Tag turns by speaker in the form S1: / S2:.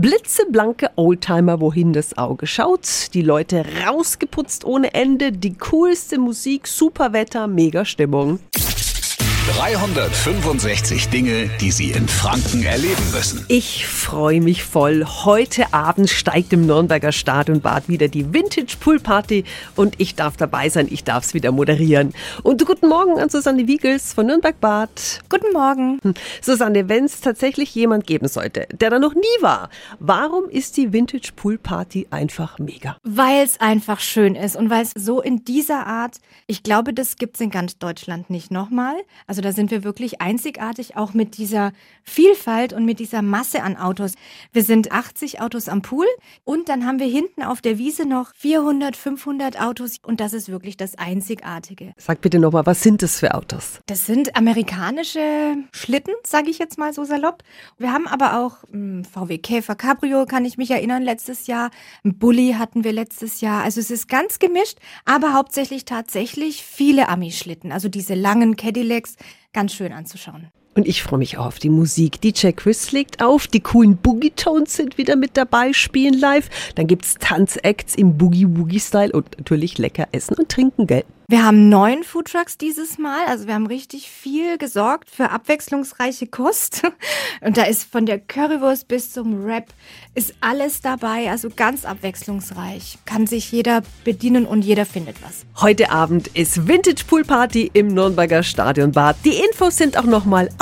S1: Blitzeblanke Oldtimer, wohin das Auge schaut. Die Leute rausgeputzt ohne Ende. Die coolste Musik, super Wetter, mega Stimmung.
S2: 365 Dinge, die Sie in Franken erleben müssen.
S1: Ich freue mich voll. Heute Abend steigt im Nürnberger Stadionbad wieder die Vintage Pool Party und ich darf dabei sein. Ich darf es wieder moderieren. Und guten Morgen an Susanne Wiegels von Nürnberg Bad.
S3: Guten Morgen. Hm.
S1: Susanne, wenn es tatsächlich jemand geben sollte, der da noch nie war, warum ist die Vintage Pool Party einfach mega?
S3: Weil es einfach schön ist und weil es so in dieser Art, ich glaube, das gibt es in ganz Deutschland nicht nochmal. Also da sind wir wirklich einzigartig, auch mit dieser Vielfalt und mit dieser Masse an Autos. Wir sind 80 Autos am Pool und dann haben wir hinten auf der Wiese noch 400, 500 Autos und das ist wirklich das Einzigartige.
S1: Sag bitte nochmal, was sind das für Autos?
S3: Das sind amerikanische Schlitten, sage ich jetzt mal so salopp. Wir haben aber auch hm, VW Käfer Cabrio, kann ich mich erinnern, letztes Jahr. Ein Bulli hatten wir letztes Jahr. Also es ist ganz gemischt, aber hauptsächlich tatsächlich viele Ami-Schlitten. Also diese langen Cadillacs, ganz schön anzuschauen.
S1: Und ich freue mich auch auf die Musik. DJ Chris legt auf, die coolen Boogie Tones sind wieder mit dabei, spielen live. Dann gibt es Tanzacts im Boogie-Woogie-Style und natürlich lecker essen und trinken, gell?
S3: Wir haben neun Foodtrucks dieses Mal. Also wir haben richtig viel gesorgt für abwechslungsreiche Kost. Und da ist von der Currywurst bis zum Wrap ist alles dabei. Also ganz abwechslungsreich. Kann sich jeder bedienen und jeder findet was.
S1: Heute Abend ist Vintage Pool Party im Nürnberger Stadionbad. Die Infos sind auch nochmal